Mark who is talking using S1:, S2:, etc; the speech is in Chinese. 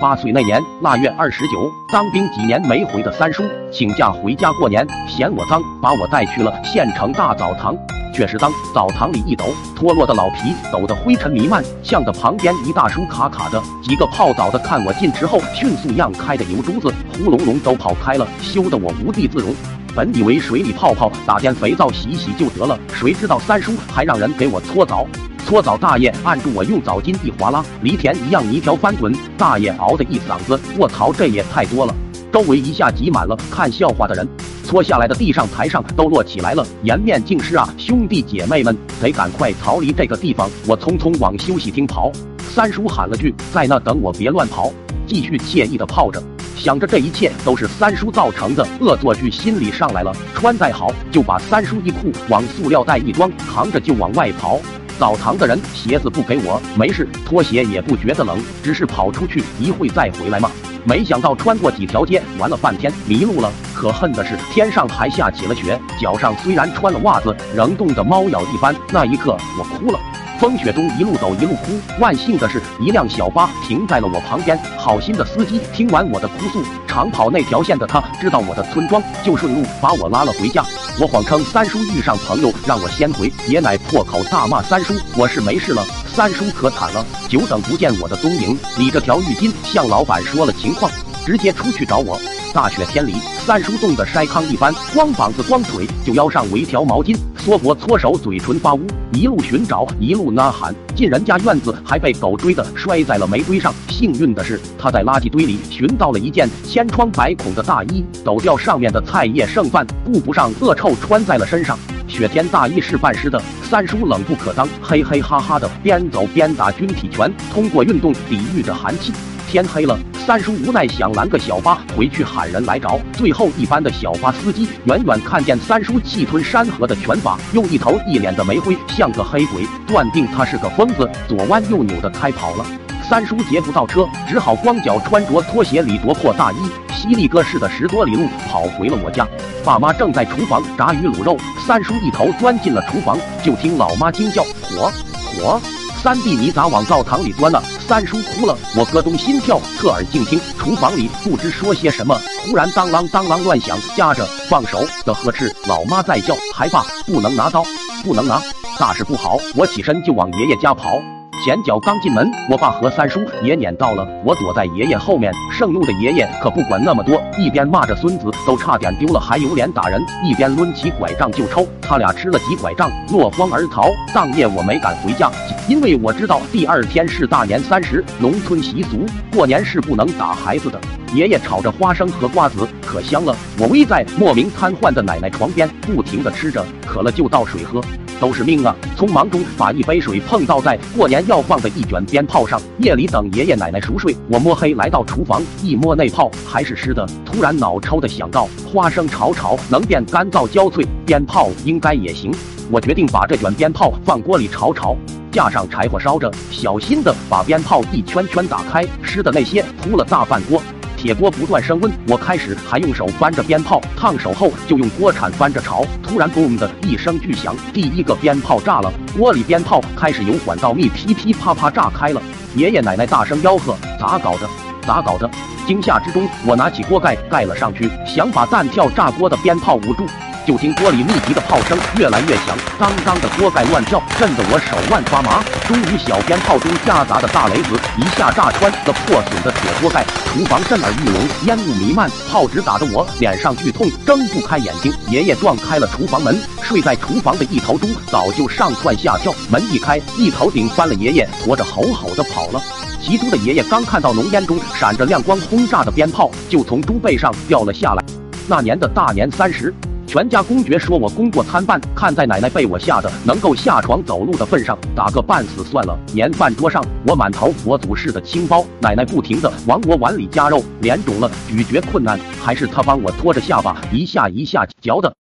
S1: 八岁那年腊月二十九，当兵几年没回的三叔请假回家过年，嫌我脏，把我带去了县城大澡堂。确实脏，澡堂里一抖，脱落的老皮抖得灰尘弥漫，呛得旁边一大叔卡卡的。几个泡澡的看我进池后，迅速漾开的油珠子，呼隆隆都跑开了，羞得我无地自容。本以为水里泡泡，打点肥皂洗洗就得了，谁知道三叔还让人给我搓澡。搓澡大爷按住我，用澡巾一划拉，犁田一样泥条翻滚。大爷嗷的一嗓子，卧槽，这也太多了！周围一下挤满了看笑话的人，搓下来的地上、台上都摞起来了，颜面尽失啊！兄弟姐妹们，得赶快逃离这个地方！我匆匆往休息厅跑，三叔喊了句：“在那等我，别乱跑。”继续惬意的泡着。想着这一切都是三叔造成的恶作剧，心里上来了。穿戴好，就把三叔衣裤往塑料袋一装，扛着就往外跑。澡堂的人鞋子不给我，没事，拖鞋也不觉得冷，只是跑出去一会再回来嘛。没想到穿过几条街，玩了半天迷路了。可恨的是天上还下起了雪，脚上虽然穿了袜子，仍冻得猫咬一般。那一刻我哭了。风雪中一路走一路哭，万幸的是，一辆小巴停在了我旁边。好心的司机听完我的哭诉，长跑那条线的他知道我的村庄，就顺路把我拉了回家。我谎称三叔遇上朋友，让我先回。爷奶破口大骂三叔，我是没事了。三叔可惨了，久等不见我的踪影，你这条浴巾向老板说了情况，直接出去找我。大雪天里，三叔冻得筛糠一般，光膀子光腿就腰上围条毛巾，缩脖搓手，嘴唇发乌，一路寻找，一路呐喊。进人家院子，还被狗追的摔在了煤堆上。幸运的是，他在垃圾堆里寻到了一件千疮百孔的大衣，抖掉上面的菜叶剩饭，顾不上恶臭，穿在了身上。雪天大衣是半湿的，三叔冷不可当，嘿嘿哈哈的边走边打军体拳，通过运动抵御着寒气。天黑了，三叔无奈想拦个小巴回去喊人来找。最后一班的小巴司机远远看见三叔气吞山河的拳法，用一头一脸的煤灰，像个黑鬼，断定他是个疯子，左弯右扭的开跑了。三叔劫不到车，只好光脚穿着拖鞋里夺破大衣，犀利哥似的十多里路跑回了我家。爸妈正在厨房炸鱼卤肉，三叔一头钻进了厨房，就听老妈惊叫：“火火！”三弟，你咋往灶堂里钻呢？三叔哭了，我咯咚心跳，侧耳静听，厨房里不知说些什么。忽然当啷当啷乱响，夹着放手的呵斥。老妈在叫，还爸不能拿刀，不能拿，大事不好！我起身就往爷爷家跑。前脚刚进门，我爸和三叔也撵到了。我躲在爷爷后面，盛怒的爷爷可不管那么多，一边骂着孙子都差点丢了还有脸打人，一边抡起拐杖就抽。他俩吃了几拐杖，落荒而逃。当夜我没敢回家，因为我知道第二天是大年三十，农村习俗过年是不能打孩子的。爷爷炒着花生和瓜子，可香了。我偎在莫名瘫痪的奶奶床边，不停地吃着，渴了就倒水喝。都是命啊！匆忙中把一杯水碰倒在过年要放的一卷鞭炮上。夜里等爷爷奶奶熟睡，我摸黑来到厨房，一摸那炮还是湿的。突然脑抽的想到，花生炒炒能变干燥焦脆，鞭炮应该也行。我决定把这卷鞭炮放锅里炒炒，架上柴火烧着，小心的把鞭炮一圈圈打开，湿的那些铺了大半锅。铁锅不断升温，我开始还用手翻着鞭炮，烫手后就用锅铲翻着炒。突然，boom 的一声巨响，第一个鞭炮炸了，锅里鞭炮开始由缓到密，噼噼啪啪炸开了。爷爷奶奶大声吆喝：“咋搞的？咋搞的？”惊吓之中，我拿起锅盖盖了上去，想把弹跳炸锅的鞭炮捂住。就听锅里密集的炮声越来越响，当当的锅盖乱跳，震得我手腕发麻。终于，小鞭炮中夹杂的大雷子一下炸穿了破损的铁锅盖，厨房震耳欲聋，烟雾弥漫，炮直打得我脸上剧痛，睁不开眼睛。爷爷撞开了厨房门，睡在厨房的一头猪早就上蹿下跳，门一开，一头顶翻了爷爷，驮着吼吼的跑了。骑猪的爷爷刚看到浓烟中闪着亮光轰炸的鞭炮，就从猪背上掉了下来。那年的大年三十。全家公爵说我功过参半，看在奶奶被我吓得能够下床走路的份上，打个半死算了。年饭桌上，我满头佛祖似的青包，奶奶不停的往我碗里加肉，脸肿了，咀嚼困难，还是她帮我托着下巴，一下一下嚼的。